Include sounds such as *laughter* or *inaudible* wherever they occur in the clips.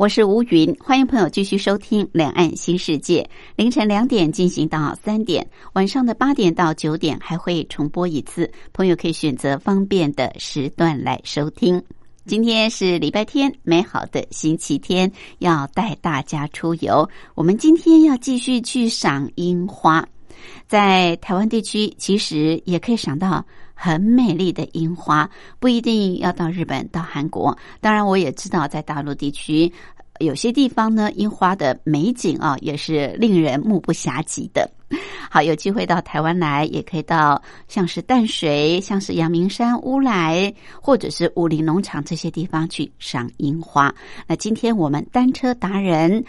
我是吴云，欢迎朋友继续收听《两岸新世界》。凌晨两点进行到三点，晚上的八点到九点还会重播一次，朋友可以选择方便的时段来收听。今天是礼拜天，美好的星期天，要带大家出游。我们今天要继续去赏樱花，在台湾地区其实也可以赏到。很美丽的樱花，不一定要到日本、到韩国。当然，我也知道在大陆地区有些地方呢，樱花的美景啊，也是令人目不暇接的。好，有机会到台湾来，也可以到像是淡水、像是阳明山、乌来，或者是武林农场这些地方去赏樱花。那今天我们单车达人、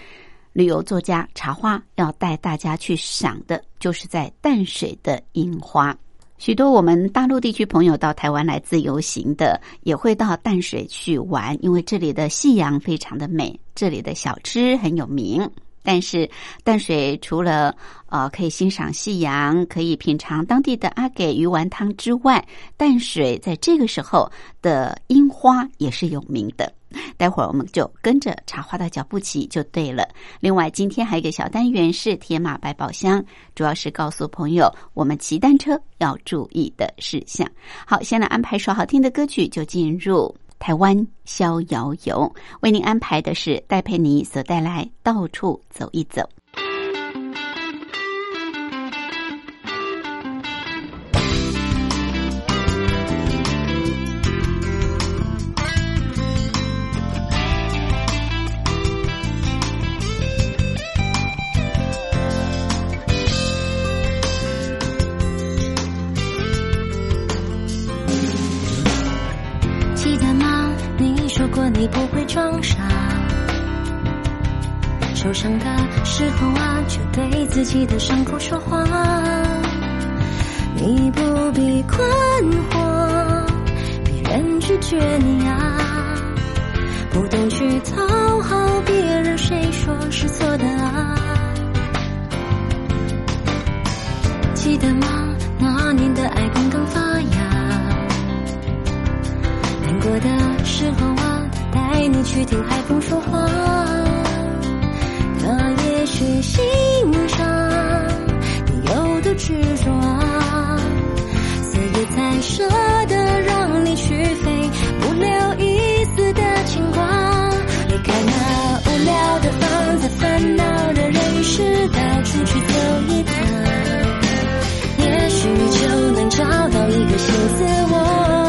旅游作家茶花要带大家去赏的，就是在淡水的樱花。许多我们大陆地区朋友到台湾来自由行的，也会到淡水去玩，因为这里的夕阳非常的美，这里的小吃很有名。但是淡水除了呃可以欣赏夕阳，可以品尝当地的阿给鱼丸汤之外，淡水在这个时候的樱花也是有名的。待会儿我们就跟着茶花的脚步骑就对了。另外，今天还有一个小单元是铁马百宝箱，主要是告诉朋友我们骑单车要注意的事项。好，先来安排首好听的歌曲，就进入。台湾逍遥游为您安排的是戴佩妮所带来到处走一走。伤的时候啊，就对自己的伤口说话。你不必困惑，别人拒绝你啊，不懂去讨好别人，谁说是错的啊？记得吗？那年的爱刚刚发芽，难过的时候啊。带你去听海风说话，欣赏你有多执着啊，所以才舍得让你去飞，不留一丝的牵挂。离开那无聊的房子，烦恼的人世，到处去走一趟，也许就能找到一个新自我。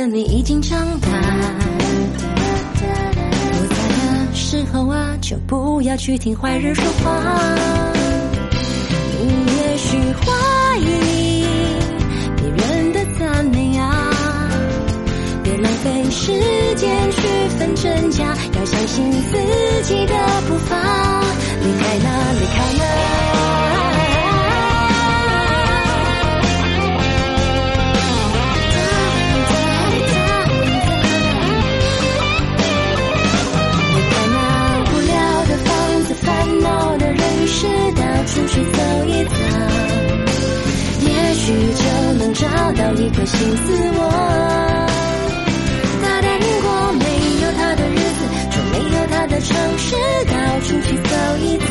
的你已经长大。不在的时候啊，就不要去听坏人说话。你也许怀疑别人的赞美啊，别浪费时间去分真假，要相信自己的步伐。离开了，离开了。你就能找到一个心思我大胆过没有他的日子就没有他的城市到处去走一走。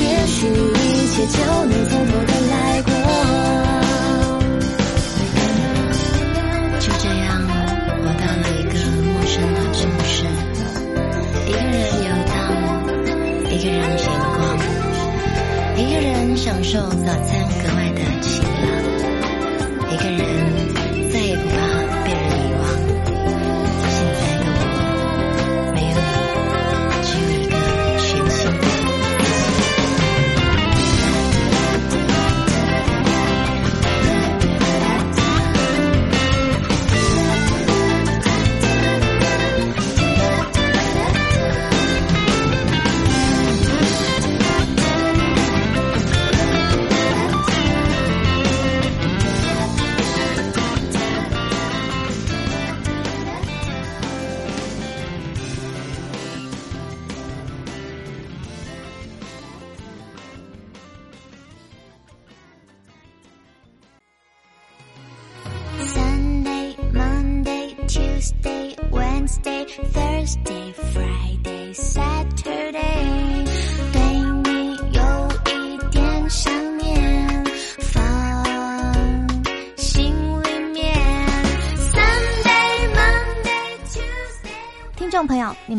也许一切就能从头的来过。就这样我到了一个陌生的城市一个人游荡一个人的星光一个人享受早餐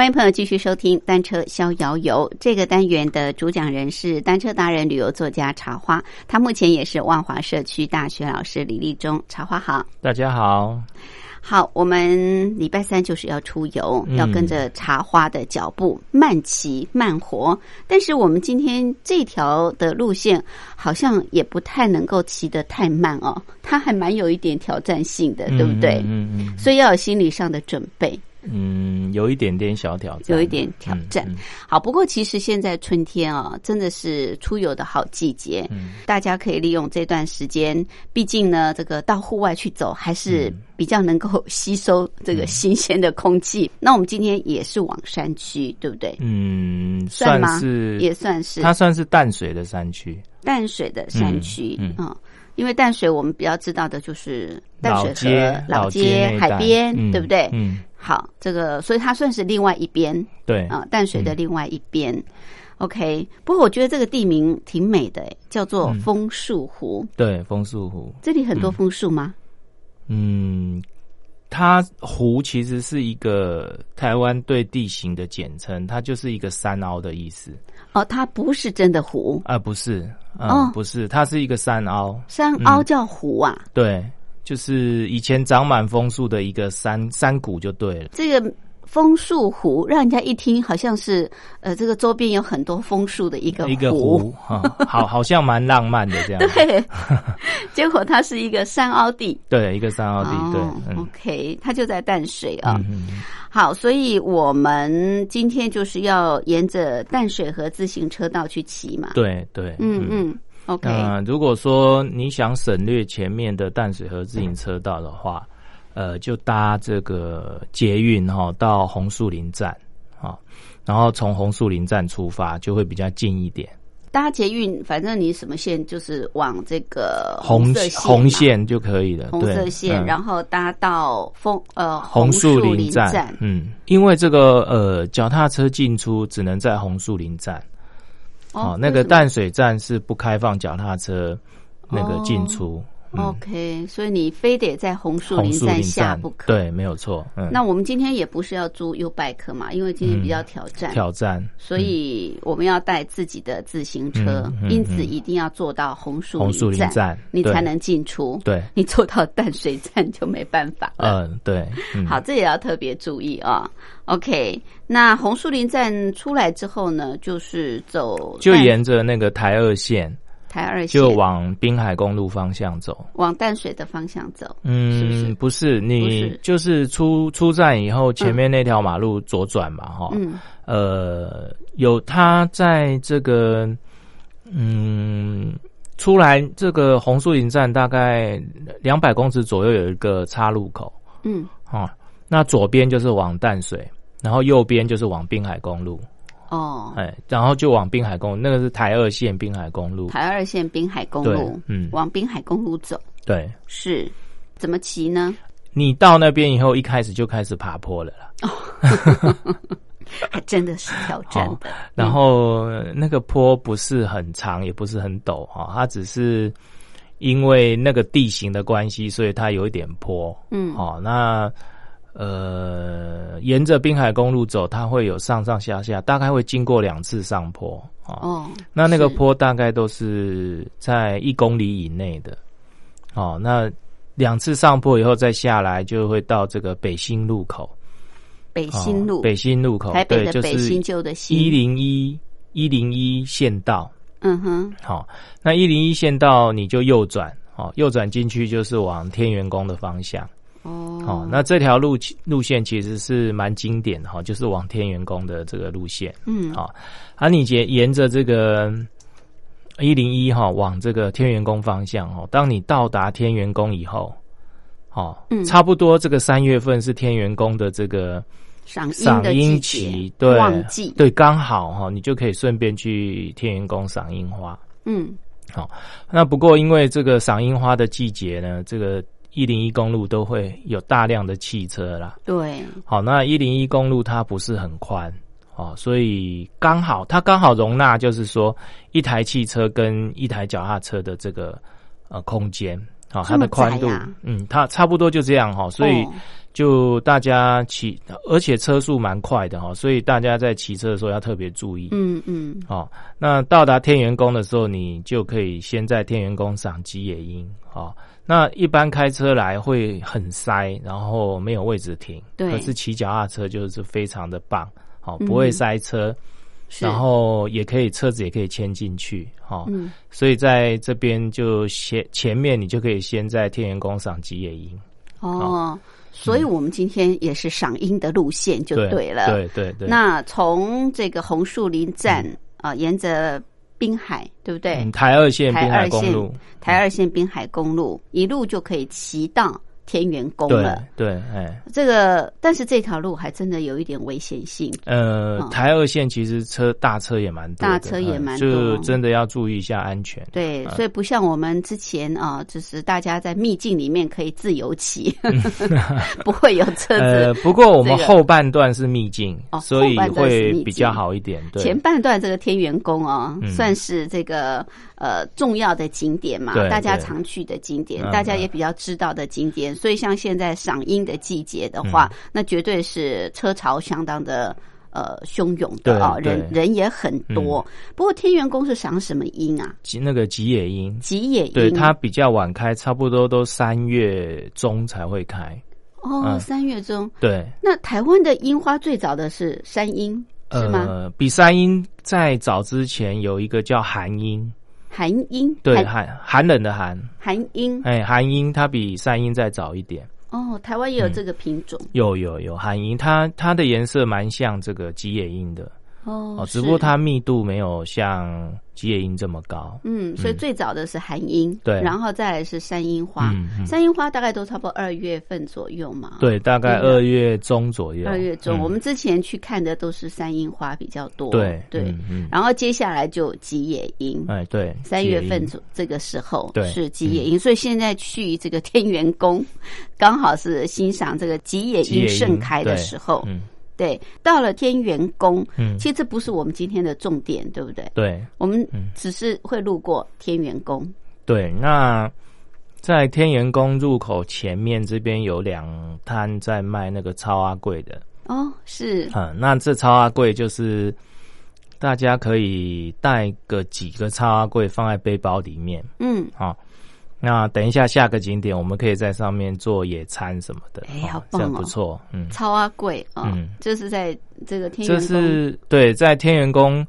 欢迎朋友继续收听《单车逍遥游》这个单元的主讲人是单车达人、旅游作家茶花，他目前也是万华社区大学老师李立忠。茶花好，大家好。好，我们礼拜三就是要出游，嗯要跟着茶花的脚步慢骑慢活。但是我们今天这条的路线好像也不太能够骑得太慢哦，它还蛮有一点挑战性的，对不对？嗯嗯所以要有心理上的准备。嗯，有一点点小挑战，有一点挑战。嗯好，不过其实现在春天啊，真的是出游的好季节，嗯。大家可以利用这段时间。毕竟呢，这个到户外去走，还是比较能够吸收这个新鲜的空气。那我们今天也是往山区，对不对？嗯，算吗？算是也算是。它算是淡水的山区，淡水的山区，嗯嗯。因为淡水我们比较知道的就是淡水街河、老街海边，嗯对不对？嗯，好，这个所以它算是另外一边，对，啊，淡水的另外一边。OK，不过我觉得这个地名挺美的，叫做嗯。枫树湖。对，枫树湖，这里很多枫树吗？嗯，它湖其实是一个台湾对地形的简称，它就是一个山凹的意思，哦，它不是真的湖，啊、不是，嗯，哦。不是，它是一个山凹，山凹叫湖啊。对，就是以前长满枫树的一个山山谷就对了。这个枫树湖让人家一听好像是呃，这个周边有很多枫树的一个一个湖，哈、好，*laughs* 好像蛮浪漫的这样。对，结果它是一个山凹地。*laughs* 对，一个山凹地，对 OK，它就在淡水啊。嗯嗯好，所以我们今天就是要沿着淡水河自行车道去骑嘛。，对对，嗯嗯，OK，那如果说你想省略前面的淡水河自行车道的话，呃，就搭这个捷运哈、到红树林站啊、然后从红树林站出发，就会比较近一点。搭捷运，反正你什么线就是往这个红红线就可以了，红色线，嗯然后搭到枫呃红树树林站。嗯，因为这个呃脚踏车进出只能在红树林站，哦，那个淡水站是不开放脚踏车那个进出。嗯 OK，所以你非得在红树林林站下不可。。对，没有错。嗯，那我们今天也不是要租 U bike 嘛，因为今天比较挑战，挑战，所以我们要带自己的自行车，嗯嗯因此嗯一定要坐到红树红树林站你才能进出。对，你坐到淡水站就没办法了。嗯，对，嗯，*laughs* 好，这也要特别注意啊。OK，那红树林站出来之后呢，就是走就沿着那个台二线，台二线，就往滨海公路方向走。往淡水的方向走。嗯，是不是？不是，你就是出出站以后，前面那条马路左转嘛，哈、嗯。呃，有他在这个，嗯，出来这个红树林站大概两百公尺左右有一个岔路口嗯。啊、那左边就是往淡水，然后右边就是往滨海公路，哦，哎，然后就往滨海公路，那个是台二线滨海公路，台二线滨海公路，嗯往滨海公路走对，是怎么骑呢？你到那边以后，一开始就开始爬坡了啦。还 *laughs* 真的是挑战好的。然后那个坡不是很长，也不是很陡哈，它只是因为那个地形的关系，所以它有一点坡。嗯，哦，那呃，沿着滨海公路走，它会有上上下下，大概会经过两次上坡。哦，哦，那那个坡大概都是在一公里以内的。哦，那两次上坡以后再下来，就会到这个北新路口。北新路，哦北新路口，台北对，就是的北新旧的新一零一一零一县道。嗯哼，好、那一零一县道你就右转，哦，右转进去就是往天元宫的方向。哦，哦，那这条路路线其实是蛮经典的哈、就是往天元宫的这个路线。嗯，好、啊，你沿沿着这个一零一哈往这个天元宫方向哦，当你到达天元宫以后，哦，嗯。差不多这个三月份是天元宫的这个赏樱赏樱期，对，旺季，对，刚好哈、你就可以顺便去天元宫赏樱花。嗯，好那不过因为这个赏樱花的季节呢，这个一零一公路都会有大量的汽车啦。对，好，那一零一公路它不是很宽哦，所以刚好它刚好容纳，就是说一台汽车跟一台脚踏车的这个呃空间。好、它的宽度嗯，它差不多就这样哈、所以哦就大家骑，而且车速蛮快的哈、所以大家在骑车的时候要特别注意。嗯嗯，哦，那到达天元宫的时候，你就可以先在天元宫赏吉野樱。哦，那一般开车来会很塞，然后没有位置停。对可是骑脚踏车就是非常的棒，哦，嗯不会塞车，是然后也可以车子也可以牵进去。哦，嗯，所以在这边就先前面你就可以先在天元宫赏吉野樱，哦，所以我们今天也是赏樱的路线就对了。对对对。那从这个红树林站啊、沿着滨海，对不对？嗯，台二线滨海台二线公路，台二线滨海公路一路就可以骑到天元宫对了。对，哎。这个，但是这条路还真的有一点危险性。呃嗯，台二线其实车大车也蛮多的，大车也蛮嗯多就真的要注意一下安全。对，嗯所以不像我们之前啊，就是大家在秘境里面可以自由骑，*laughs* 不会有车呃，子。不过我们后半段是秘境，哦所以会比较好一点。对，前半段这个天元宫哦，嗯算是这个呃重要的景点嘛，对大家常去的景点，嗯大家也比较知道的景点。所以像现在赏樱的季节的话，嗯那绝对是车潮相当的呃汹涌的啊、人人也很多。不过天元宫是赏什么樱啊？吉那个吉野樱，吉野樱，对它比较晚开，差不多都三月中才会开。哦，嗯三月中。对，那台湾的樱花最早的是山樱，是吗？呃，比山樱在早之前有一个叫寒樱，寒樱，对，寒寒寒冷的寒，寒樱。哎，寒樱它比山樱再早一点。哦，台湾也有这个品种。有有有寒樱，它它的颜色蛮像这个吉野樱的哦哦，只不过它密度没有像吉野樱这么高。嗯，所以最早的是寒樱，对然后再来是山樱花。山樱花大概都差不多二月份左右嘛。对，大概二月中左右。二月中，嗯我们之前去看的都是山樱花比较多。对对，然后接下来就吉野樱。哎对，三月份吉野樱这个时候对是吉野樱，所以现在去这个天元宫，刚好是欣赏这个吉野樱盛开的对时候。嗯对，到了天元宫，嗯。其实这不是我们今天的重点，对不对？对。我们嗯只是会路过天元宫。对，那在天元宫入口前面这边有两摊在卖那个超阿贵的，哦，是。嗯，那这超阿贵就是大家可以带个几个超阿贵放在背包里面，嗯，好、那等一下下个景点，我们可以在上面做野餐什么的，哎这样棒哦。不错，嗯，超啊贵啊，嗯。就是在这个天这元宫。是对，在天元宫，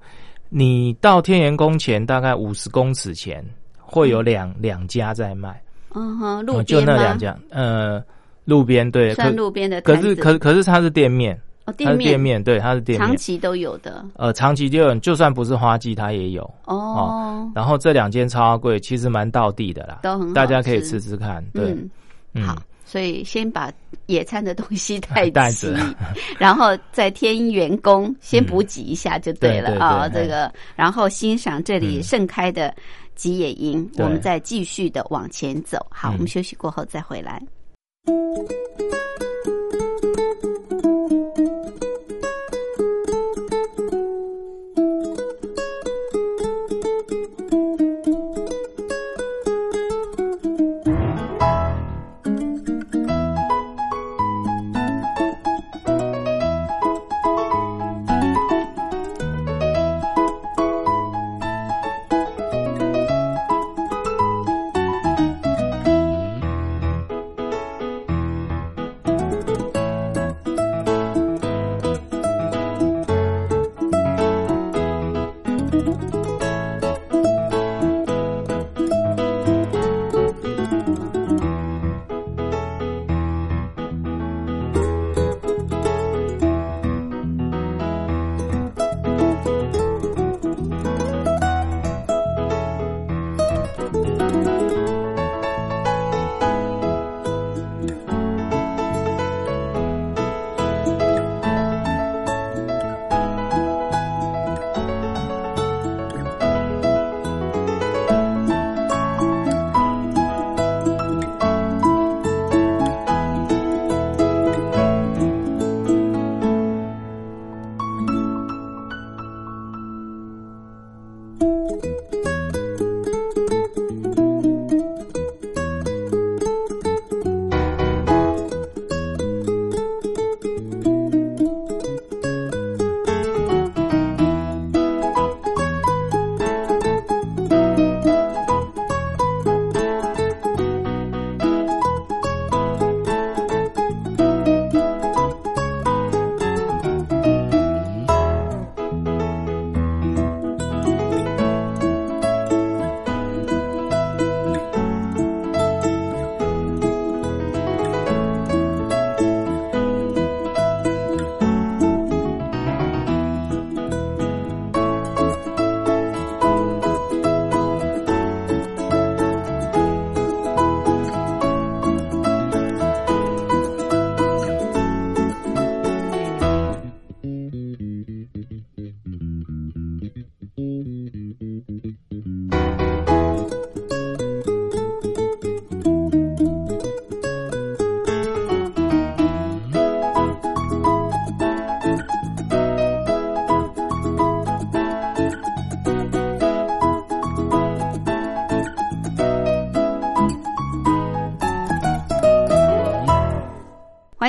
你到天元宫前大概五十公尺前，会有两两家在卖，嗯哼，路边吗？那两家，呃，路边对，可算路边的可是可可是它是店面，哦，它是店面对，它是店面，长期都有的呃，长期就有，就算不是花季，它也有。哦，然后这两间超贵，其实蛮道地的啦，都很好大家可以吃吃吃看。对，嗯，嗯好，所以先把野餐的东西带 *laughs* 带齐，然后再天元宫先补给一下就对了啊。这个，然后欣赏这里嗯盛开的吉野樱，对我们再继续的往前走。好，嗯我们休息过后再回来。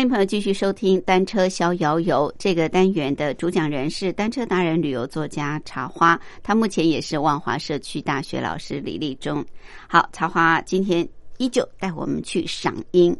欢迎朋友继续收听《单车逍遥游》这个单元的主讲人是单车达人、旅游作家茶花，他目前也是万华社区大学老师李立忠。好，茶花今天依旧带我们去赏樱。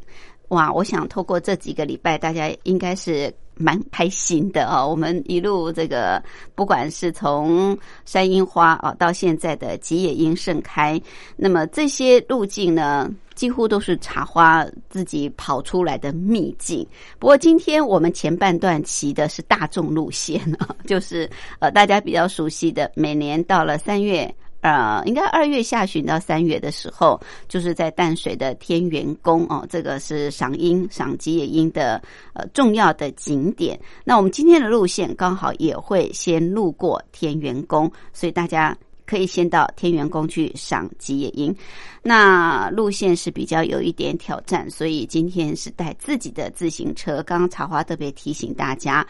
哇，我想透过这几个礼拜，大家应该是蛮开心的哦！我们一路这个，不管是从山樱花啊，到现在的吉野樱盛开，那么这些路径呢，几乎都是茶花自己跑出来的秘境。不过今天我们前半段骑的是大众路线啊，*laughs* 就是呃大家比较熟悉的，每年到了三月。呃，应该二月下旬到三月的时候，就是在淡水的天元宫哦，这个是赏樱、赏吉野樱的呃重要的景点。那我们今天的路线刚好也会先路过天元宫，所以大家可以先到天元宫去赏吉野樱。那路线是比较有一点挑战，所以今天是带自己的自行车。刚刚茶花特别提醒大家，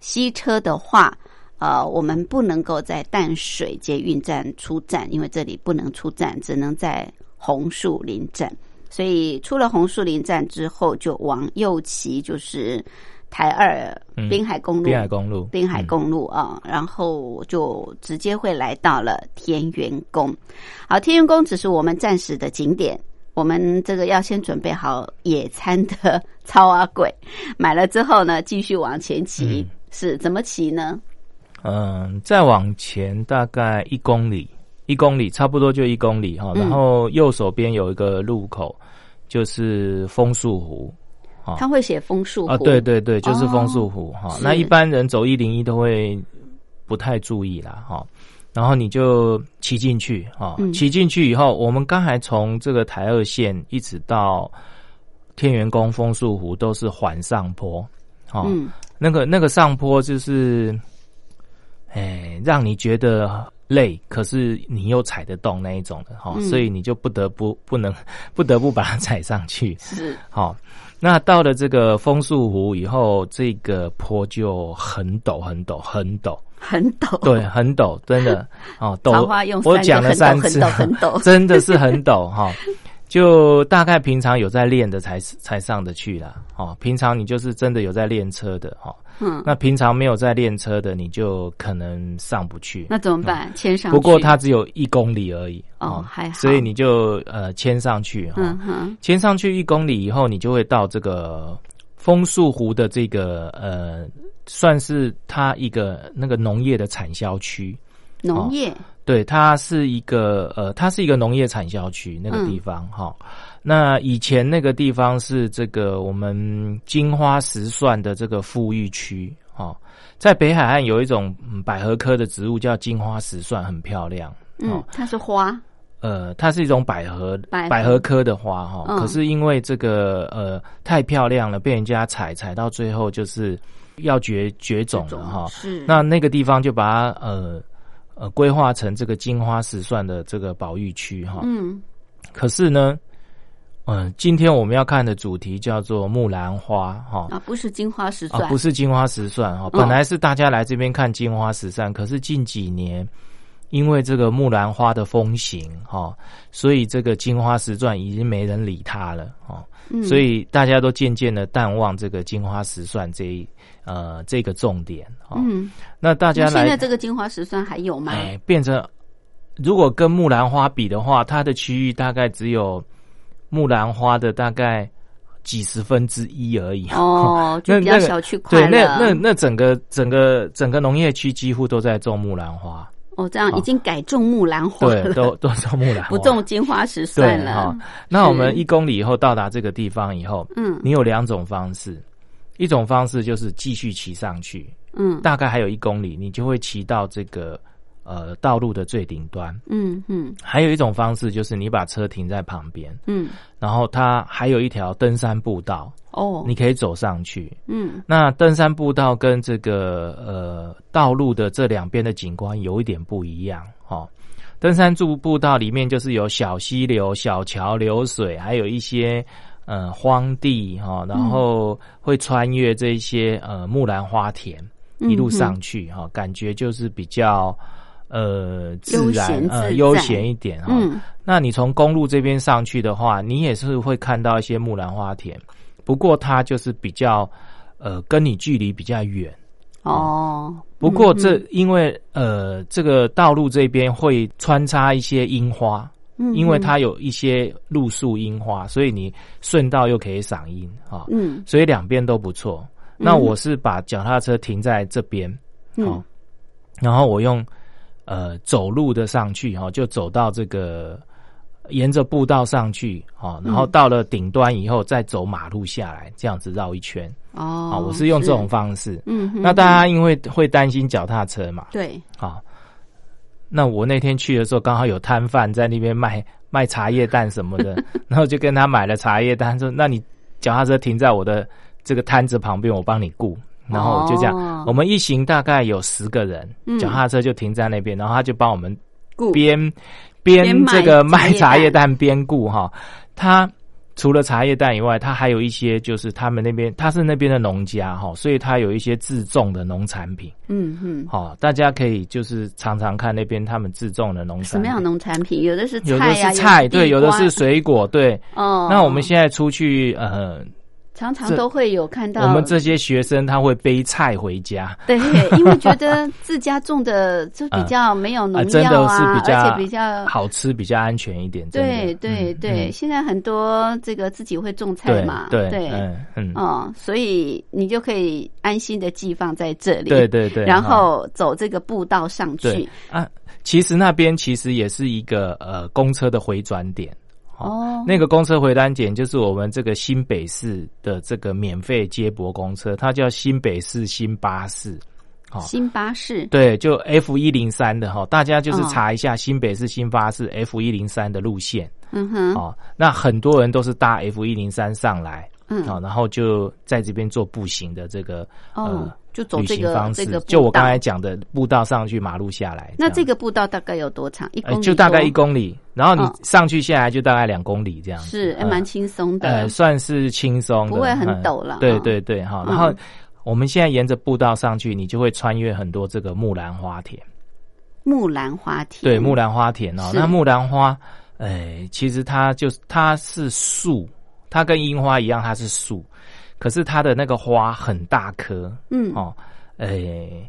西车的话。呃，我们不能够在淡水捷运站出站，因为这里不能出站，只能在红树林站。所以出了红树林站之后，就往右骑，就是台二滨海公路，滨海公路，滨海公路啊，然后就直接会来到了天元宫。好，天元宫只是我们暂时的景点，我们这个要先准备好野餐的超阿鬼，*laughs* 买了之后呢，继续往前骑，是怎么骑呢？嗯，再往前大概一公里，一公里差不多就一公里哈。然后右手边有一个路口，就是枫树湖。他会写枫树湖啊？对对对，就是枫树湖哈。那一般人走一零一都会不太注意啦哈。然后你就骑进去哈，骑进去以后，我们刚才从这个台二线一直到天元宫枫树湖都是缓上坡，嗯，那个那个上坡就是。哎，让你觉得累，可是你又踩得动那一种的哈，所以你就不得不不能不得不把它踩上去。是好，那到了这个枫树湖以后，这个坡就很陡很陡很陡很陡，对，很陡，真的 *laughs* 哦。桃花用我讲了三次，很陡，*laughs* 真的是很陡哈。就大概平常有在练的才才上得去啦。哦。平常你就是真的有在练车的哈。嗯，那平常没有在练车的，你就可能上不去。那怎么办？牵上？不过它只有一公里而已哦，还好。所以你就呃牵上去哈，牵上去一公里以后，你就会到这个枫树湖的这个呃，算是它一个那个农业的产销区。农业？对，它是一个呃，它是一个农业产销区那个地方哈。那以前那个地方是这个我们金花石蒜的这个富裕区哦，在北海岸有一种百合科的植物叫金花石蒜，很漂亮。嗯，它是花。呃，它是一种百合百合科的花哈，可是因为这个呃太漂亮了，被人家采采到最后就是要绝绝种了哈。是。那那个地方就把它呃呃规划成这个金花石蒜的这个保育区哈。嗯。可是呢。嗯，今天我们要看的主题叫做木兰花，哈啊，不是金花石蒜，不是金花石蒜哈。本来是大家来这边看金花石蒜，可是近几年因为这个木兰花的风行，哈，所以这个金花石蒜已经没人理它了，哈。所以大家都渐渐的淡忘这个金花石蒜这一呃这个重点，嗯。那大家现在这个金花石蒜还有吗？哎，变成如果跟木兰花比的话，它的区域大概只有。木兰花的大概几十分之一而已。哦，*laughs* 就比较小区块对，那那那整个整个整个农业区几乎都在种木兰花。哦，这样已经改种木兰花了，对，都 *laughs* 都种木兰，不种金花石算了。那我们一公里以后到达这个地方以后，嗯，你有两种方式，一种方式就是继续骑上去，嗯，大概还有一公里，你就会骑到这个。呃，道路的最顶端，嗯嗯，还有一种方式就是你把车停在旁边，嗯，然后它还有一条登山步道，哦，你可以走上去，嗯，那登山步道跟这个呃道路的这两边的景观有一点不一样，哦，登山步步道里面就是有小溪流、小桥流水，还有一些呃荒地哈，然后会穿越这些呃木兰花田，一路上去哈，感觉就是比较。呃，自然呃，悠闲一点哈。那你从公路这边上去的话，你也是会看到一些木兰花田。不过它就是比较呃跟你距离比较远。哦，不过这嗯因为呃这个道路这边会穿插一些樱花，嗯因为它有一些路树樱花，所以你顺道又可以赏樱啊，嗯。所以两边都不错。那我是把脚踏车停在这边，嗯。好，然后我用呃走路的上去哈，就走到这个沿着步道上去哈，然后到了顶端以后再走马路下来，这样子绕一圈哦啊。我是用这种方式。嗯哼那大家因为会担心脚踏车嘛，对啊，那我那天去的时候，刚好有摊贩在那边卖卖茶叶蛋什么的，*laughs* 然后就跟他买了茶叶蛋，说：“那你脚踏车停在我的这个摊子旁边，我帮你雇。”然后就这样，哦我们一行大概有十个人，嗯脚踏车就停在那边，然后他就帮我们顾边边这个卖茶叶蛋边雇哈。他除了茶叶蛋以外，他还有一些就是他们那边他是那边的农家哈，所以他有一些自种的农产品。嗯嗯，好、大家可以就是常常看那边他们自种的农产品，什么样的农产品？有的是有的是菜，对，有的是水果，对。哦。那我们现在出去，呃，常常都会有看到我们这些学生他会背菜回家，对，因为觉得自家种的就比较没有农啊，真的药啊，是比较而且比较好吃，比较安全一点。对对嗯对，嗯现在很多这个自己会种菜嘛，对对，嗯嗯，哦，所以你就可以安心的寄放在这里，对对对，然后走这个步道上去。啊，其实那边其实也是一个呃公车的回转点。哦，那个公车回单点就是我们这个新北市的这个免费接驳公车，它叫新北市新巴士。好新巴士，对，就 F 一零三的哈，大家就是哦。查一下新北市新巴士 F 一零三的路线。嗯哼，哦。那很多人都是搭 F 一零三上来，嗯。好，然后就在这边做步行的这个哦。呃，就走这个行方式这个，步就我刚才讲的步道上去，马路下来。那这个步道大概有多长？一公呃就大概一公里，然后你哦上去下来就大概两公里这样子，是，还嗯蛮轻松的呃，。算是轻松，不会很嗯陡了对哦对对，哈。嗯然后我们现在沿着步道上去，你就会穿越很多这个木兰花田。木兰花田，对，木兰花田哦，那木兰花，哎，其实它就是它是树，它跟樱花一样，它是树，可是它的那个花很大颗嗯，哦，诶，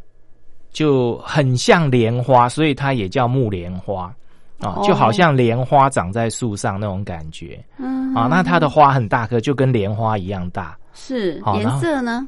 就很像莲花，所以它也叫木莲花。哦，就好像莲花长在树上那种感觉嗯啊、那它的花很大颗，就跟莲花一样大。是颜色呢？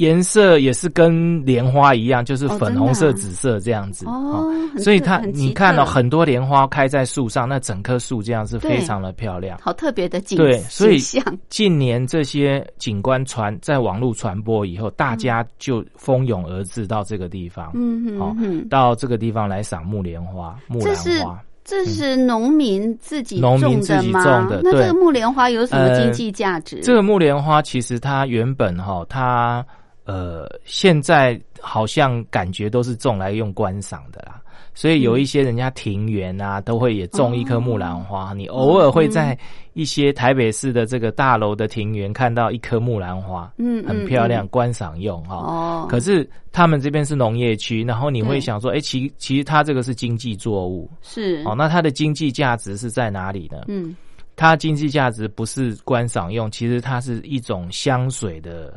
颜色也是跟莲花一样，就是哦粉红色、紫色这样子哦，很所以它你看到、特很多莲花开在树上，那整棵树这样是非常的漂亮。好特别的景对所以景象，*laughs* 近年这些景观传在网络传播以后，大家就蜂拥而至到这个地方，嗯好哼哼，到这个地方来赏木莲花、木兰花。这是农民自己农民种自己吗？种的那这个木莲花有什么呃经济价值？这个木莲花其实它原本哈，它呃现在好像感觉都是种来用观赏的啦。所以有一些人家庭园啊，都会也种一棵木兰花。你偶尔会在一些台北市的这个大楼的庭园看到一棵木兰花，嗯很漂亮，嗯观赏用哈。哦，可是他们这边是农业区，然后你会想说，哎、其其实它这个是经济作物，是哦，那它的经济价值是在哪里呢？嗯它经济价值不是观赏用，其实它是一种香水的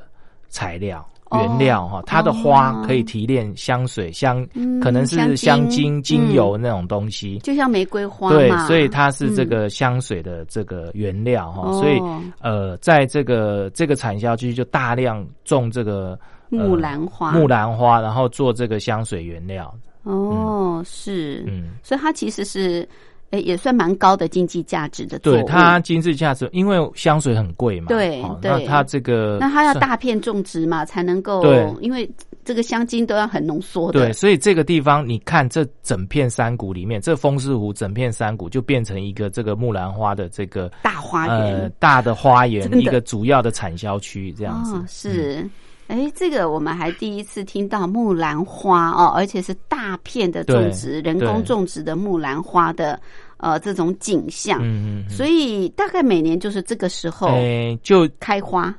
材料。哦原料哈，它的花哦可以提炼香水香，嗯可能是香香精精、油那种东西。就像玫瑰花对，，所以它是这嗯。个香水的这个原料哈，哦。所以呃，在这个这个产销区就大量种这个呃木兰花，木兰花，然后做这个香水原料。哦，是，嗯，所以它其实是，诶，也算蛮高的经济价值的。对它经济价值，因为香水很贵嘛，对对它这个那它要大片种植嘛，才能够，对因为这个香精都要很浓缩的，对，所以这个地方你看，这整片山谷里面，这风狮湖整片山谷就变成一个这个木兰花的这个大花呃园。大的花园一个主要的产销区这样子。哦，是。哎，这个我们还第一次听到木兰花哦，而且是大片的种植，人工对种植的木兰花的呃这种景象。嗯嗯嗯，所以大概每年就是这个时候哎、就开花？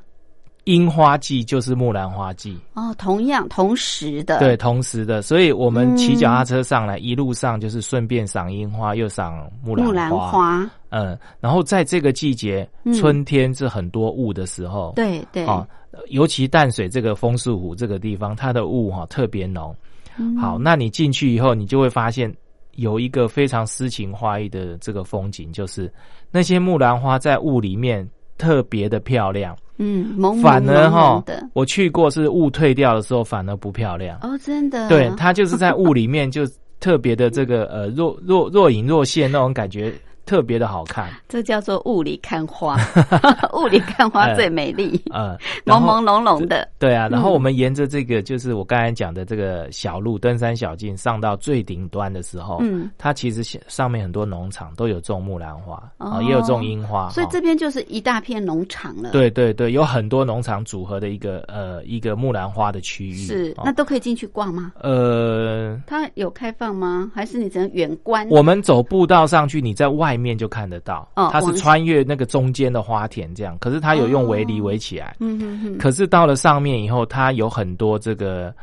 樱花季就是木兰花季，哦，同样同时的。对，同时的，所以我们骑脚嗯。踏车上来，一路上就是顺便赏樱花，又赏木兰木兰花，嗯，然后在这个季节，嗯。春天是很多雾的时候，对对，啊，尤其淡水这个枫树湖这个地方，它的雾哈、特别浓。嗯。好，那你进去以后，你就会发现有一个非常诗情画意的这个风景，就是那些木兰花在雾里面特别的漂亮，嗯，蒙。蒙反而哈，我去过是雾退掉的时候反而不漂亮。哦，真的，对，它就是在雾里面就特别的这个呃若若若隐若现那种感觉，特别的好看。这叫做雾里看花，*laughs* *laughs* 雾里看花最美丽，呃，*laughs* 然后朦朦胧胧的，对啊，然后嗯我们沿着这个就是我刚才讲的这个小路登山小径上到最顶端的时候，嗯，它其实上面很多农场都有种木兰花啊、哦也有种樱花，所以这边就是一大片农场了。，对对对，有很多农场组合的一个呃一个木兰花的区域。是哦那都可以进去逛吗？呃，它有开放吗？还是你只能远观？我们走步道上去，你在外面就看得到，哦它是穿越那个中间的花田这样，可是它有用围篱哦围起来。嗯嗯嗯，可是到了上面以后，它有很多这个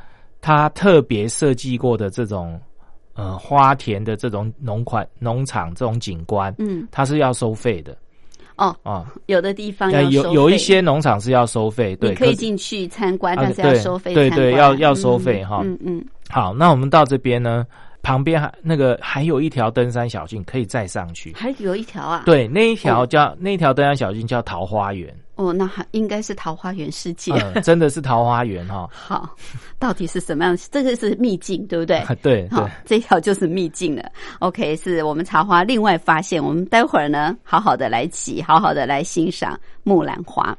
它特别设计过的这种呃花田的这种农款农场这种景观，嗯，它是要收费的。哦，啊。有的地方呃要收费。有有一些农场是要收费，对，可以进去参观，啊但是要收费对对要要收嗯费哈。嗯嗯，好，那我们到这边呢，旁边还那个还有一条登山小径可以再上去。还有一条啊，，对，那一条叫、那一条登山小径叫桃花源，哦，那还应该是桃花源世界。嗯，真的是桃花源哈。好，到底是什么样？这个是秘境，对不对？*laughs* 对好对，，这条就是秘境了。OK，是我们茶花另外发现，我们待会儿呢，好好的来骑，好好的来欣赏木兰花。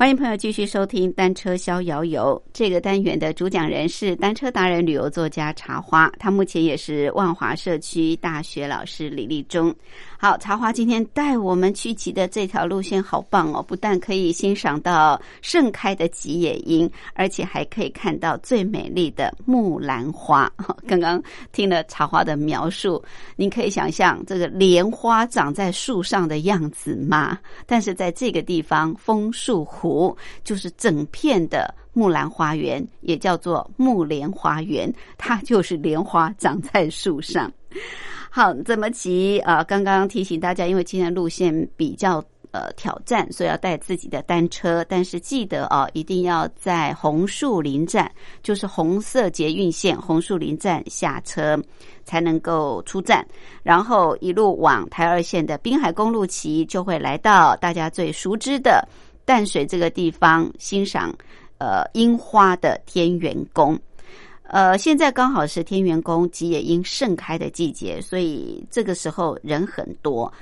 欢迎朋友继续收听《单车逍遥游》这个单元的主讲人是单车达人、旅游作家茶花，他目前也是万华社区大学老师李立忠。好，茶花今天带我们去骑的这条路线好棒哦！不但可以欣赏到盛开的吉野樱，而且还可以看到最美丽的木兰花。*laughs* 刚刚听了茶花的描述，您可以想象这个莲花长在树上的样子吗？但是在这个地方，枫树湖五就是整片的木兰花园，也叫做木莲花园，它就是莲花长在树上。好，怎么骑啊？刚刚提醒大家，因为今天路线比较呃挑战，所以要带自己的单车。但是记得哦，一定要在红树林站，就是红色捷运线红树林站下车，才能够出站。然后一路往台二线的滨海公路骑，就会来到大家最熟知的淡水这个地方，欣赏呃樱花的天元宫。呃，现在刚好是天元宫吉野樱盛开的季节，所以这个时候人很多。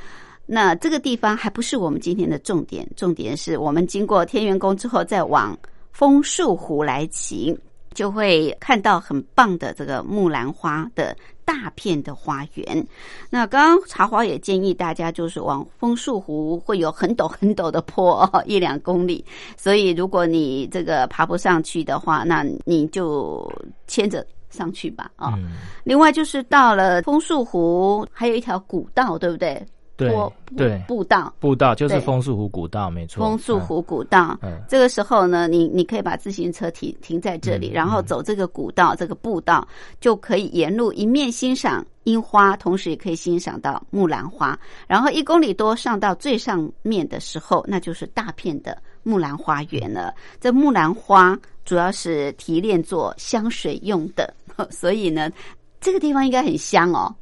那这个地方还不是我们今天的重点，重点是我们经过天元宫之后，再往枫树湖来骑。就会看到很棒的这个木兰花的大片的花园。那刚刚茶花也建议大家，就是往枫树湖会有很陡很陡的坡，*laughs* 一两公里。所以如果你这个爬不上去的话，那你就牵着上去吧。啊，另外就是到了枫树湖，还有一条古道，对不对？对对，步道步道就是枫树湖古道，没错。枫树湖古道，这个时候呢，你你可以把自行车停停在这里，然后走这个古道，这个步道就可以沿路一面欣赏樱花，同时也可以欣赏到木兰花。然后一公里多上到最上面的时候，那就是大片的木兰花园了。这木兰花主要是提炼做香水用的，*laughs* 所以呢，这个地方应该很香哦。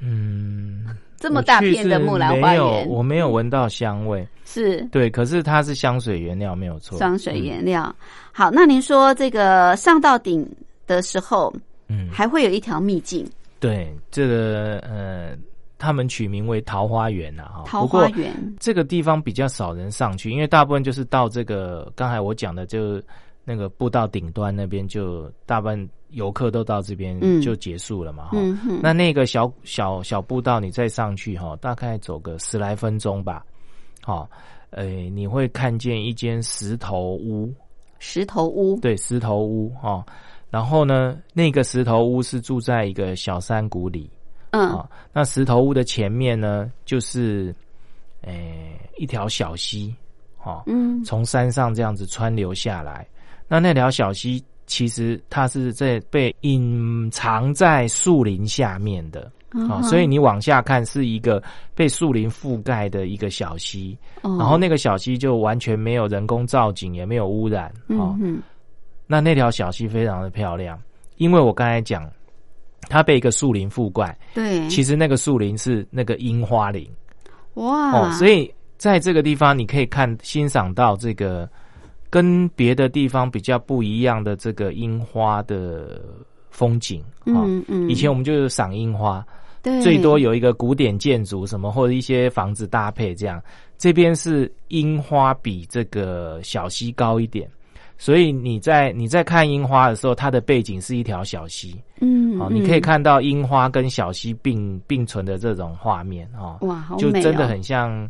嗯。这么大片的木兰花园，我没有闻到香味，是。对，可是它是香水原料，没有错。香水原料，好，那您说这个上到顶的时候，嗯，还会有一条秘境。对，这个呃，他们取名为桃花源呐，哈，桃花源。这个地方比较少人上去，因为大部分就是到这个刚才我讲的就。那个步道顶端那边就大半游客都到这边就结束了嘛哈，那那个小小小步道你再上去哈，大概走个十来分钟吧，好，呃，你会看见一间石头屋，石头屋，对，石头屋哈，然后呢，那个石头屋是住在一个小山谷里，嗯，那石头屋的前面呢，就是呃一条小溪，哈，嗯，从山上这样子穿流下来。那那条小溪其实它是在被隐藏在树林下面的啊，所以你往下看是一个被树林覆盖的一个小溪，然后那个小溪就完全没有人工造景，也没有污染啊。那那条小溪非常的漂亮，因为我刚才讲它被一个树林覆盖，对，其实那个树林是那个樱花林，哇，哦，所以在这个地方你可以看欣赏到这个。跟别的地方比较不一样的这个樱花的风景啊，以前我们就是赏樱花，对，最多有一个古典建筑什么或者一些房子搭配这样。这边是樱花比这个小溪高一点，所以你在你在看樱花的时候，它的背景是一条小溪，嗯，好，你可以看到樱花跟小溪并并存的这种画面啊，哇，就真的很像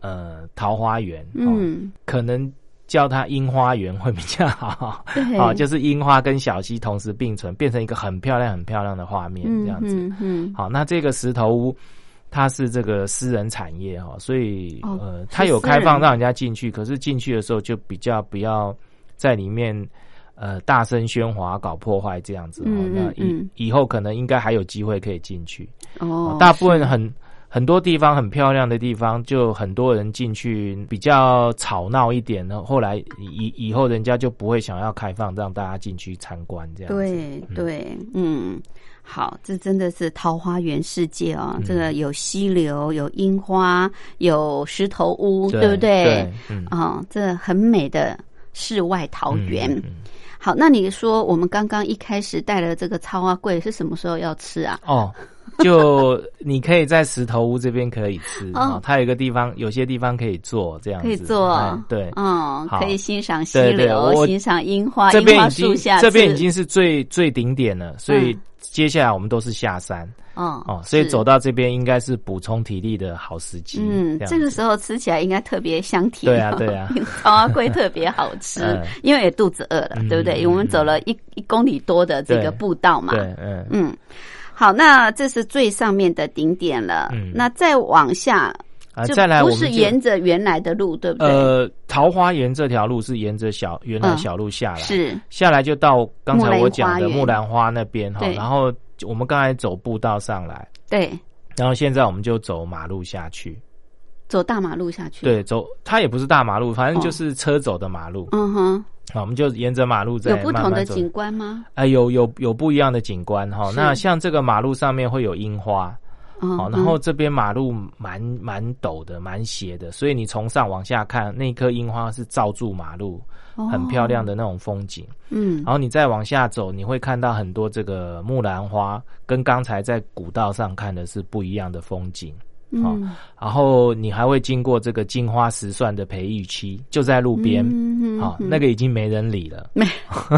呃桃花源，嗯，可能。叫它樱花园会比较好，啊，就是樱花跟小溪同时并存，变成一个很漂亮、很漂亮的画面这样子。嗯，好，那这个石头屋它是这个私人产业哈，所以呃，它有开放让人家进去，可是进去的时候就比较不要在里面呃大声喧哗、搞破坏这样子。嗯那以以后可能应该还有机会可以进去。哦，大部分很。很多地方很漂亮的地方，就很多人进去，比较吵闹一点呢。后来以以后人家就不会想要开放让大家进去参观这样。对对，嗯，好，这真的是桃花源世界啊！这个有溪流，有樱花，有石头屋，对不对？啊，这很美的世外桃源。好，那你说我们刚刚一开始带了这个超花桂是什么时候要吃啊？哦。*laughs* 就你可以在石头屋这边可以吃哦。啊，它有一个地方，有些地方可以坐这样子，可以坐。哎对。嗯，可以欣赏溪对对流，我欣赏樱花，这樱花边已经树下这边已经是最最顶点了，所以嗯接下来我们都是下山。哦哦，所以走到这边应该是补充体力的好时机。嗯，这个时候吃起来应该特别香甜。对啊对啊。草蛙龟特别好吃 *laughs* 嗯，因为也肚子饿了，嗯对不对？嗯因为我们走了一一公里多的这个步道嘛。对，嗯。嗯，好，那这是最上面的顶点了。嗯那再往下，啊，就再来不是沿着原来的路，对不对？呃桃花源这条路是沿着小原来嗯小路下来，是下来就到刚才我讲的木兰花园木兰花那边哈，然后我们刚才走步道上来，对，然后现在我们就走马路下去。走大马路下去。，对，走它也不是大马路，反正就是车走的马路。嗯哼，好，我们就沿着马路在有不同的景观吗？哎，有有有不一样的景观哈。那像这个马路上面会有樱花，嗯好，然后这边马路蛮蛮陡的，蛮斜的，所以你从上往下看，那颗樱花是罩住马路，很漂亮。的那种风景。嗯然后你再往下走，你会看到很多这个木兰花，跟刚才在古道上看的是不一样的风景。好嗯，然后你还会经过这个金花石蒜的培育期，就在路边。嗯好，那个已经没人理了。没，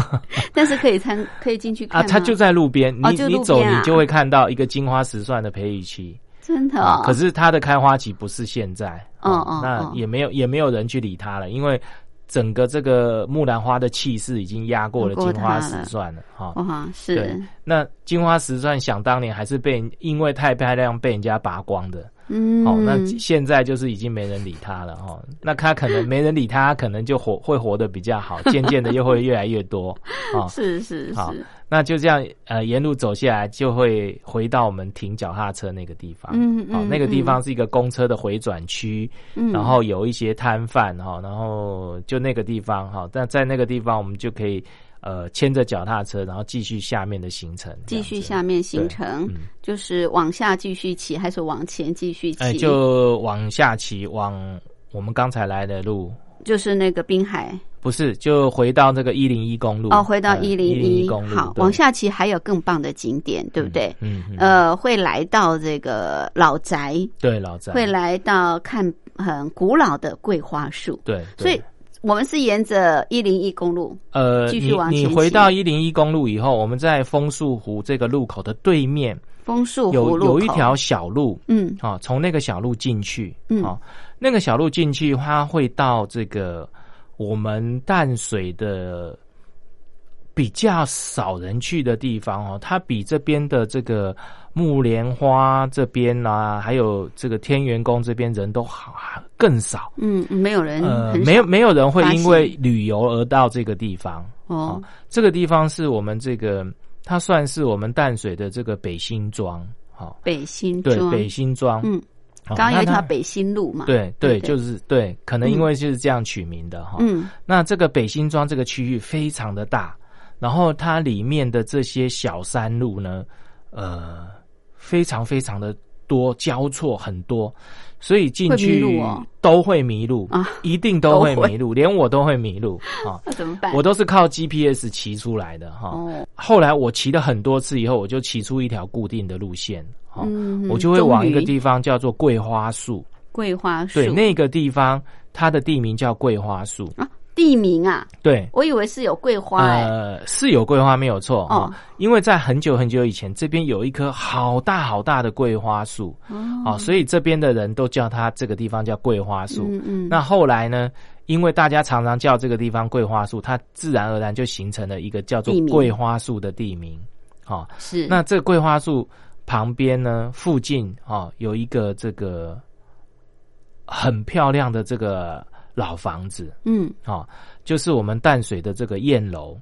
*laughs* 但是可以参可以进去看啊，它就在路边，你你走你就会看到一个金花石蒜的培育期。真的哦。啊可是它的开花期不是现在，哦哦嗯嗯那也没有也没有人去理它了，因为整个这个木兰花的气势已经压过了金花石蒜了，哈、哇，对是，，那金花石蒜想当年还是被因为太漂亮被人家拔光的，嗯，哦，那现在就是已经没人理他了，哈、那他可能没人理他，可能就活会活得比较好，*laughs* 渐渐的又会越来越多，哦，是是好是，那就这样，呃，沿路走下来，就会回到我们停脚踏车那个地方。嗯、嗯嗯那个地方是一个公车的回转区，嗯。然后有一些摊贩哈，然后就那个地方哈，但在那个地方我们就可以呃牵着脚踏车，然后继续下面的行程，继续下面行程嗯，就是往下继续骑，还是往前继续哎，骑？就往下骑，往我们刚才来的路。就是那个滨海。不是，就回到那个一零一公路。哦，回到呃一零101公路，好，往下骑还有更棒的景点，对不对？嗯，嗯，呃，会来到这个老宅，对，老宅。会来到看很古老的桂花树，对，对。所以我们是沿着一零一公路，呃，继续你你往前你回到一零一公路以后，我们在枫树湖这个路口的对面枫树湖有有一条小路，嗯。啊，从那个小路进去，嗯。啊，那个小路进去，它会到这个我们淡水的比较少人去的地方哦，它比这边的这个木莲花这边啊，还有这个天元宫这边人都好更少。嗯，没有人呃，没有没有人会因为旅游而到这个地方。哦，这个地方是我们这个，它算是我们淡水的这个北新庄，好、北新对，庄，北新庄，嗯，好刚刚有一条北新路嘛，对对，对对？就是对，可能因为就是这样取名的哈。嗯。那这个北新庄这个区域非常的大，然后它里面的这些小山路呢，呃，非常非常的多，交错很多，所以进去都会迷路啊一定都会迷路，连我都会迷路 *laughs* 啊。那怎么办？我都是靠 GPS 骑出来的哈。哦，后来我骑了很多次以后，我就骑出一条固定的路线，哈、嗯我就会往一个地方叫做桂花树。桂花树，对，那个地方它的地名叫桂花树。啊地名啊，对，我以为是有桂花哎，呃，是有桂花没有错哦、因为在很久很久以前，这边有一棵好大好大的桂花树，哦，所以这边的人都叫它这个地方叫桂花树。嗯嗯，那后来呢？因为大家常常叫这个地方桂花树，它自然而然就形成了一个叫做桂花树的地名。好、是。那这个桂花树旁边呢，附近啊、有一个这个很漂亮的这个老房子。嗯。哦、就是我们淡水的这个燕楼。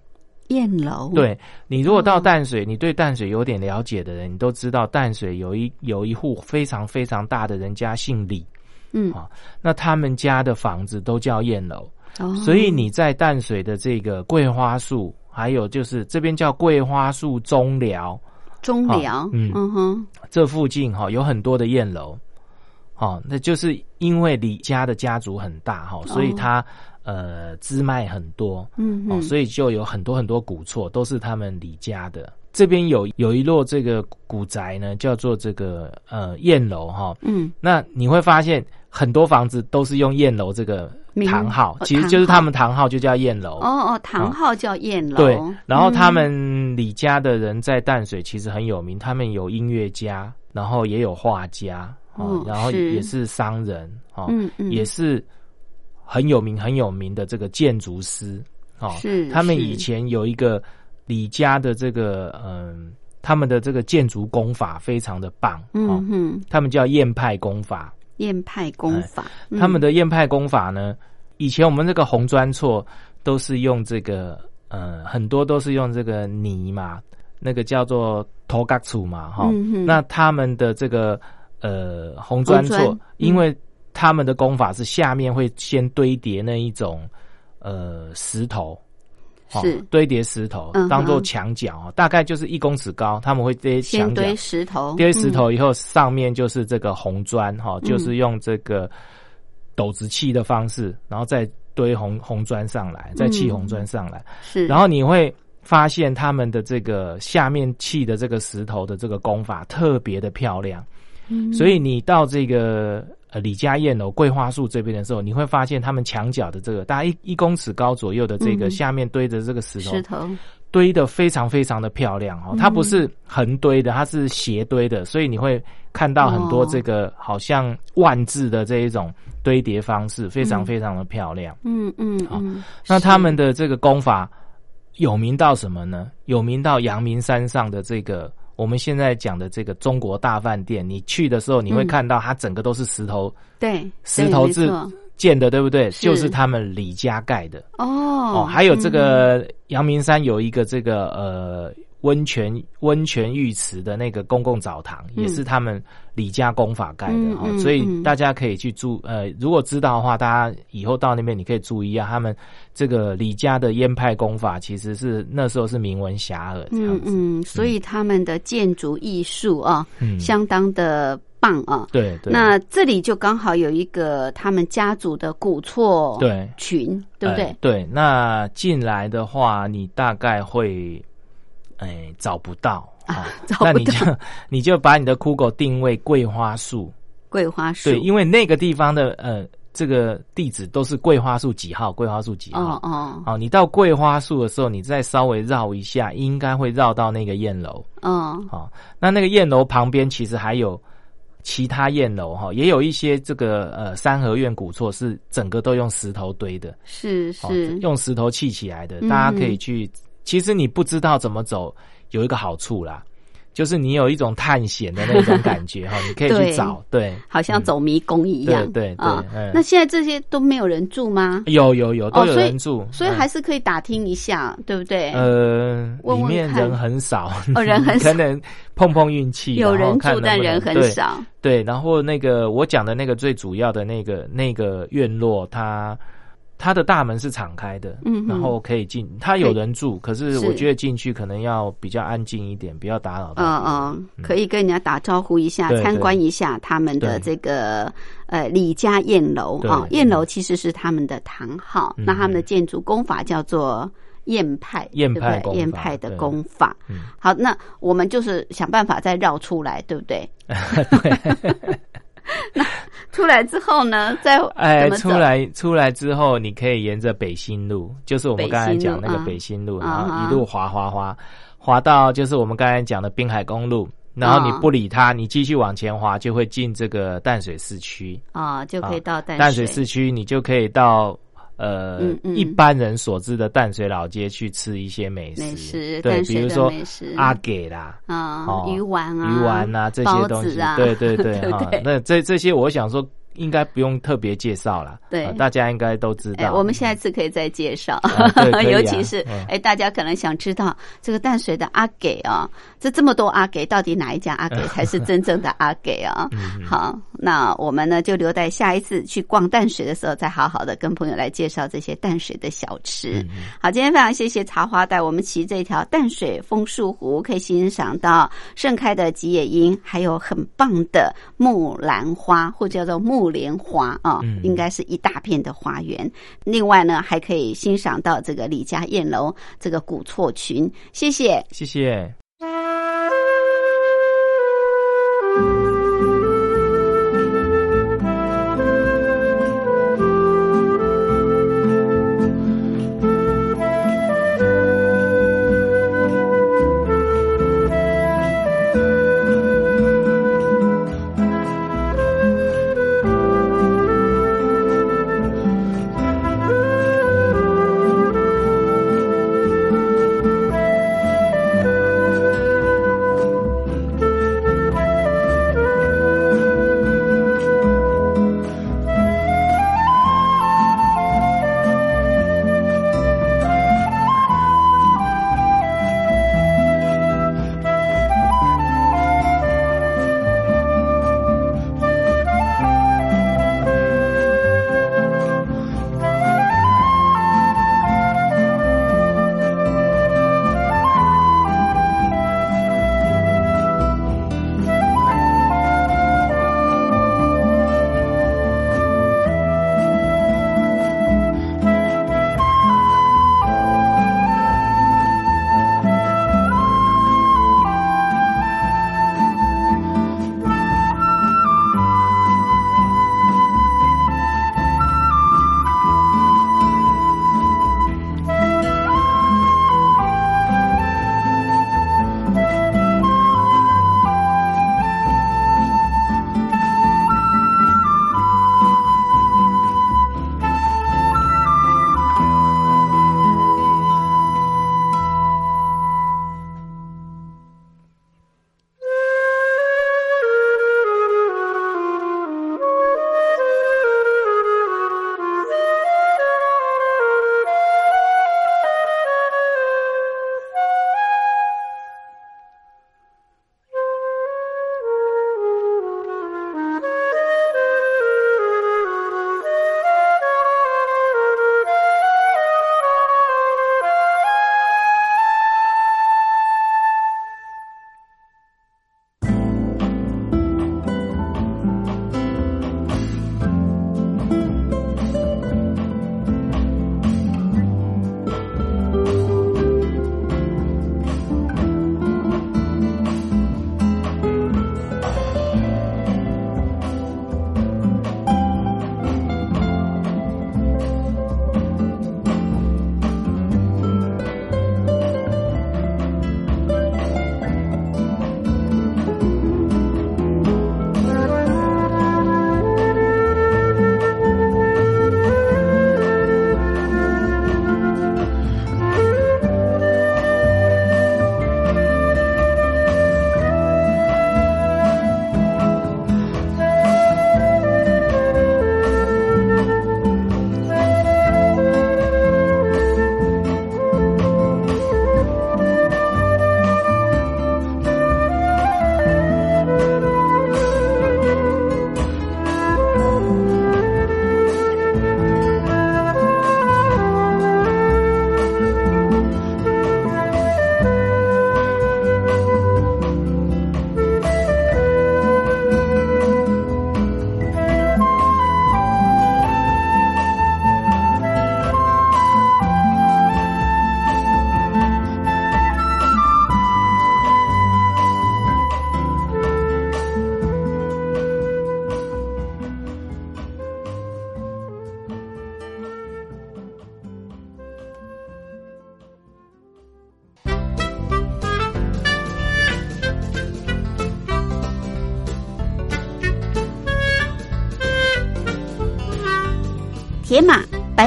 燕楼，对你如果到哦淡水，你对淡水有点了解的人，你都知道淡水有一有一户非常非常大的人家姓李，嗯。啊那他们家的房子都叫燕楼。哦。所以你在淡水的这个桂花树，还有就是这边叫桂花树中寮。中寮。嗯。哼，这附近哈、有很多的燕楼，哦，那就是因为李家的家族很大哈、所以他、呃支脉很多嗯哦，所以就有很多很多古厝都是他们李家的。这边有有一座这个古宅呢，叫做这个呃燕楼哈。嗯，那你会发现很多房子都是用燕楼这个名堂号，哦其实就是他们堂号就叫燕楼。哦哦，堂号叫燕楼。对，然后他嗯。们李家的人在淡水其实很有名，他们有音乐家，然后也有画家，然后也是。商人，哦，嗯嗯。也是很有名很有名的这个建筑师，哦，是是他们以前有一个李家的这个嗯，他们的这个建筑功法非常的棒，哦嗯，哼，他们叫燕派功法，燕派功法，嗯他们的燕派功法呢，以前我们这个红砖厝都是用这个，呃，很多都是用这个泥嘛，那个叫做头嘎土嘛，哈、嗯那他们的这个呃红砖厝砖，嗯。因为他们的功法是下面会先堆叠那一种呃石头。哦是。堆叠石头当做墙角，哦大概就是一公尺高，他们会堆墙角，堆石头，堆石嗯。头以后，上面就是这个红砖哈，就是用这个斗子砌的方式，然后再堆红红砖上来，再砌红砖上来，是，然后你会发现他们的这个下面砌的这个石头的这个功法特别的漂亮，嗯。所以你到这个呃李家燕楼桂花树这边的时候，你会发现他们墙角的这个大概一一公尺高左右的这个嗯。下面堆的这个石头，石头，堆的非常非常的漂亮哦，它不是横堆的，它是斜堆的，所以你会看到很多这个好像万字的这一种堆叠方式，非常非常的漂亮。嗯。嗯好嗯，那他们的这个功法有名到什么呢？有名到阳明山上的这个我们现在讲的这个中国大饭店，你去的时候你会嗯看到它整个都是石头对石头字建的，对不对？就是他们李家盖的。哦哦，还有这嗯个阳明山有一个这个呃温泉温泉浴池的那个公共澡堂，嗯。也是他们李家功法盖的所以嗯。大家可以去注呃，如果知道的话，大家以后到那边你可以注意啊，他们这个李家的燕派功法其实是那时候是名闻遐迩这样子，嗯嗯，所以他们的建筑艺术啊，嗯。相当的棒啊。对对，那这里就刚好有一个他们家族的古厝对。群，对不对？哎？对，那进来的话，你大概会哎 *laughs* 找不到。啊，找不那你就到 *laughs* 你就把你的酷狗定位桂花树，*laughs* 桂花树，对，因为那个地方的呃这个地址都是桂花树几号，桂花树几号。哦哦好，你到桂花树的时候，你再稍微绕一下，应该会绕到那个燕楼。哦，好，那那个燕楼旁边其实还有其他燕楼哈，也有一些这个呃三合院古厝是整个都用石头堆的，是哦是，用石头砌起来的，嗯大家可以去。其实你不知道怎么走，有一个好处啦，就是你有一种探险的那种感觉哈，你可以去找。*laughs* 对，好像走迷宫一样，对对。那现在这些都没有人住吗？有有有都有人住，所以嗯还是可以打听一下，对不对？呃，里面人很少，哦人很少 *laughs* 可能碰碰运气，有人住，但人很少。对，然后那个我讲的那个最主要的那个那个院落，它它的大门是敞开的，嗯然后可以进，它有人住，可是是。我觉得进去可能要比较安静一点，不要打扰。嗯嗯，可以跟人家打招呼一下，参观一下他们的这个呃李家燕楼。对啊。燕楼其实是他们的堂号，嗯那他们的建筑工法叫做燕派，燕派燕派的对。工法。嗯。好，那我们就是想办法再绕出来，对不对？*laughs* *laughs* 那出来之后呢，再哎？出来出来之后，你可以沿着北新路，就是我们刚才讲那个北北新路，嗯然后啊一路滑滑滑，滑到就是我们刚才讲的滨海公路。然后你啊不理它，你继续往前滑，就会进这个淡水市区。啊，就可以到淡淡水市区，你就可以到呃、嗯嗯一般人所知的淡水老街去吃一些美食，美食对，比如说阿给啦。啊哦，鱼丸啊，鱼丸啊，这些东西，啊，对对对。*laughs* 那这这些，我想说应该不用特别介绍了，对呃大家应该都知哎，道。我们下一次可以再介绍，*laughs* 尤其是嗯哎，大家可能想知道这个淡水的阿给啊，这这么多阿给，到底哪一家阿给 *laughs* 才是真正的阿给啊？嗯好，那我们呢就留待下一次去逛淡水的时候，再好好的跟朋友来介绍这些淡水的小吃。嗯好，今天非常谢谢茶花带我们骑这条淡水枫树湖，可以欣赏到盛开的吉野樱，还有很棒的木兰花，或叫做木莲花啊，嗯应该是一大片的花园。另外呢，还可以欣赏到这个李家燕楼这个古厝群。谢谢。谢谢。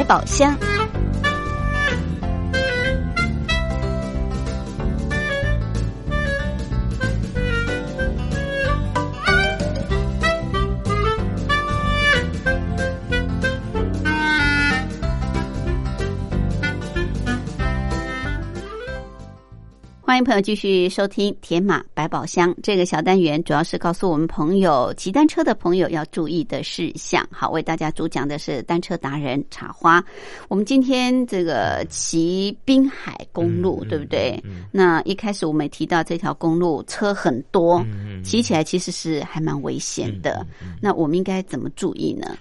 保鲜。朋友继续收听《铁马百宝箱》这个小单元，主要是告诉我们朋友骑单车的朋友要注意的事项。好，为大家主讲的是单车达人茶花。我们今天这个骑滨海公路，嗯对不对？嗯嗯那一开始我们也提到这条公路车很多，骑起来其实是还蛮危险的。那我们应该怎么注意呢？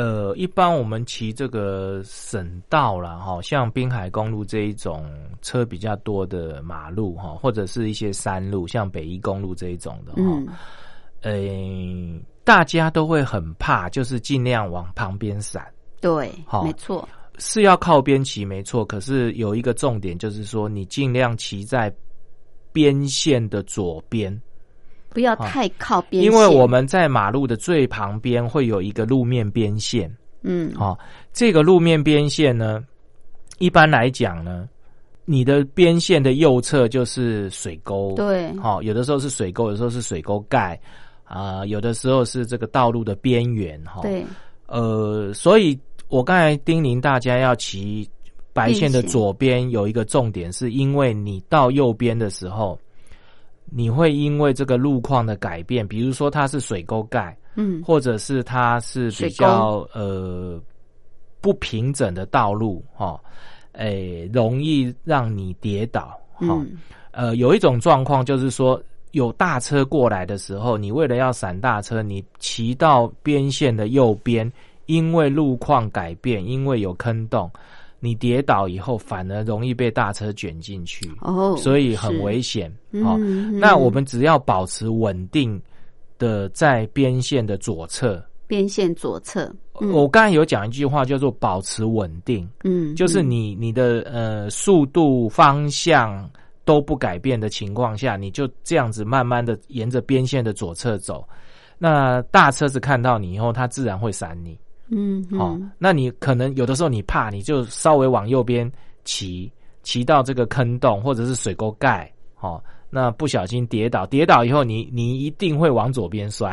呃，一般我们骑这个省道啦，哈，像滨海公路这一种车比较多的马路哈，或者是一些山路，像北宜公路这一种的哈，嗯，呃，大家都会很怕，就是尽量往旁边闪，对，好没错，是要靠边骑没错，可是有一个重点就是说，你尽量骑在边线的左边，不要太靠边线，因为我们在马路的最旁边会有一个路面边线。嗯。好、这个路面边线呢，一般来讲呢，你的边线的右侧就是水沟，，对，好、有的时候是水沟，有的时候是水沟盖，啊、有的时候是这个道路的边缘，哈、，对，呃，所以我刚才叮咛大家要骑白线的左边，有一个重点，是因为你到右边的时候，你会因为这个路况的改变，比如说它是水沟盖，嗯，或者是它是比水较呃不平整的道路哈，诶、容易让你跌倒哈。嗯。呃，有一种状况就是说，有大车过来的时候，你为了要闪大车，你骑到边线的右边，因为路况改变，因为有坑洞，你跌倒以后，反而容易被大车卷进去，哦，所以很危险。好、嗯，那嗯我们只要保持稳定的在边线的左侧。边线左侧，嗯我刚才有讲一句话叫做保持稳定，嗯，就是嗯你你的呃速度方向都不改变的情况下，你就这样子慢慢的沿着边线的左侧走。那大车子看到你以后，它自然会闪你。嗯好、嗯那你可能有的时候你怕，你就稍微往右边骑，骑到这个坑洞或者是水沟盖，哦，那不小心跌倒，跌倒以后你你一定会往左边摔，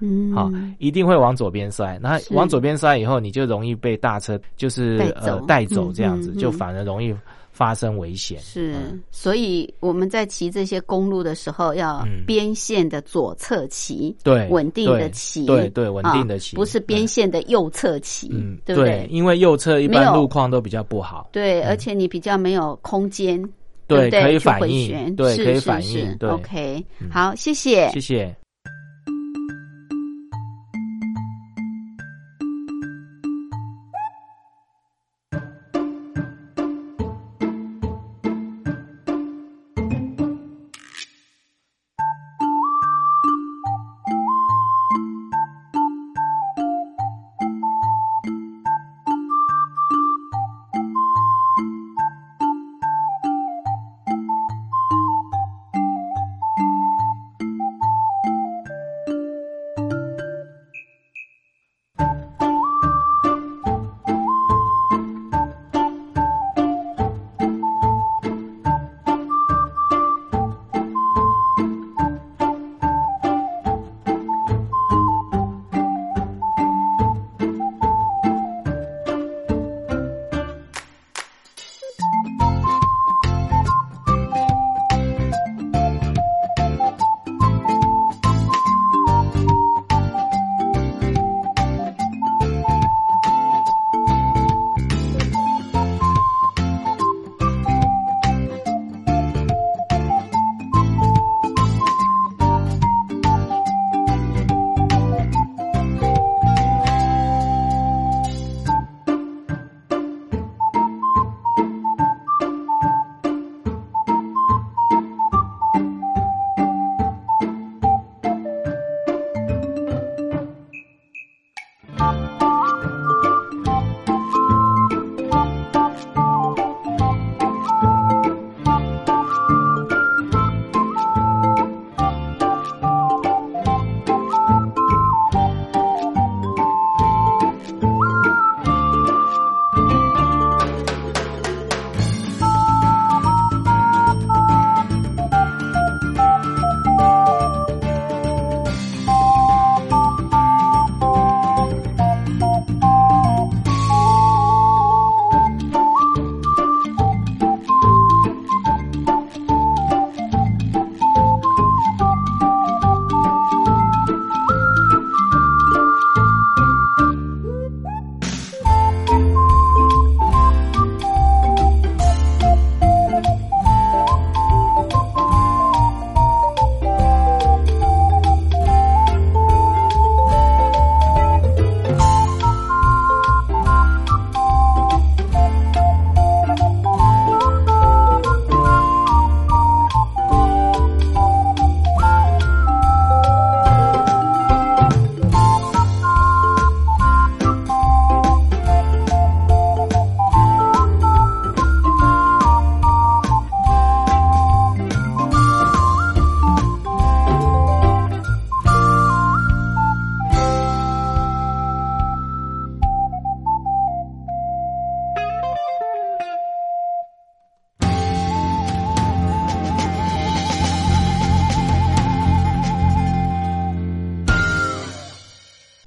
嗯，*laughs* 好、一定会往左边摔。那往左边摔以后，你就容易被大车就是带呃带走嗯这样子，嗯嗯。就反而容易发生危险。是嗯，所以我们在骑这些公路的时候，要嗯。边线的左侧骑，对稳定的骑，对对稳定的啊骑不是边线的右侧骑，嗯，对不对？因为右侧一般路况都比较不好，对，而且你比较没有空间，对？可以反应对可以反应对。OK，嗯。好，谢谢。谢谢。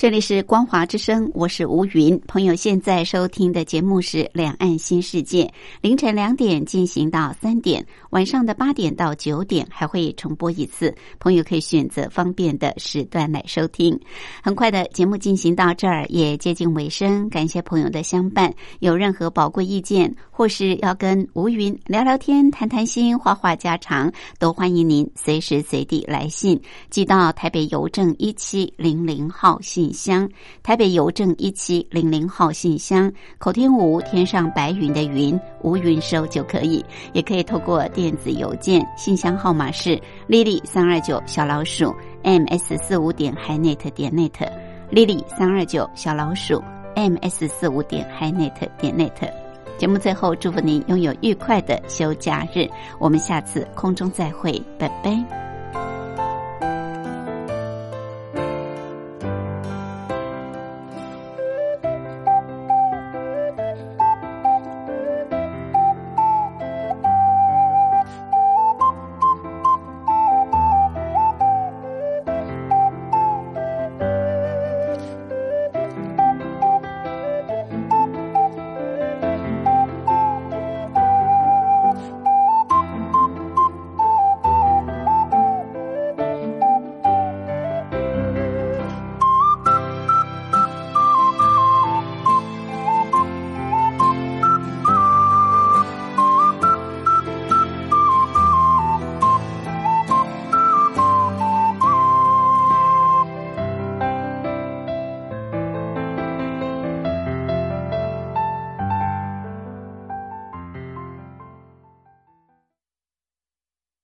这里是光华之声，我是吴云。朋友现在收听的节目是《两岸新世界》，凌晨两点进行到三点，晚上的八点到九点还会重播一次。朋友可以选择方便的时段来收听。很快的节目进行到这儿也接近尾声，感谢朋友的相伴。有任何宝贵意见，或是要跟吴云聊聊天、谈谈心、话话家常，都欢迎您随时随地来信寄到台北邮政一七零零号信箱台北邮政一七零零号信箱，口天吴天上白云的云吴云收就可以，也可以透过电子邮件，信箱号码是 lily 三二九小老鼠 ms 四五点 hinet 点 net lily 三二九小老鼠 ms 四五点 hinet 点 net。节目最后祝福您拥有愉快的休假日，我们下次空中再会，拜拜。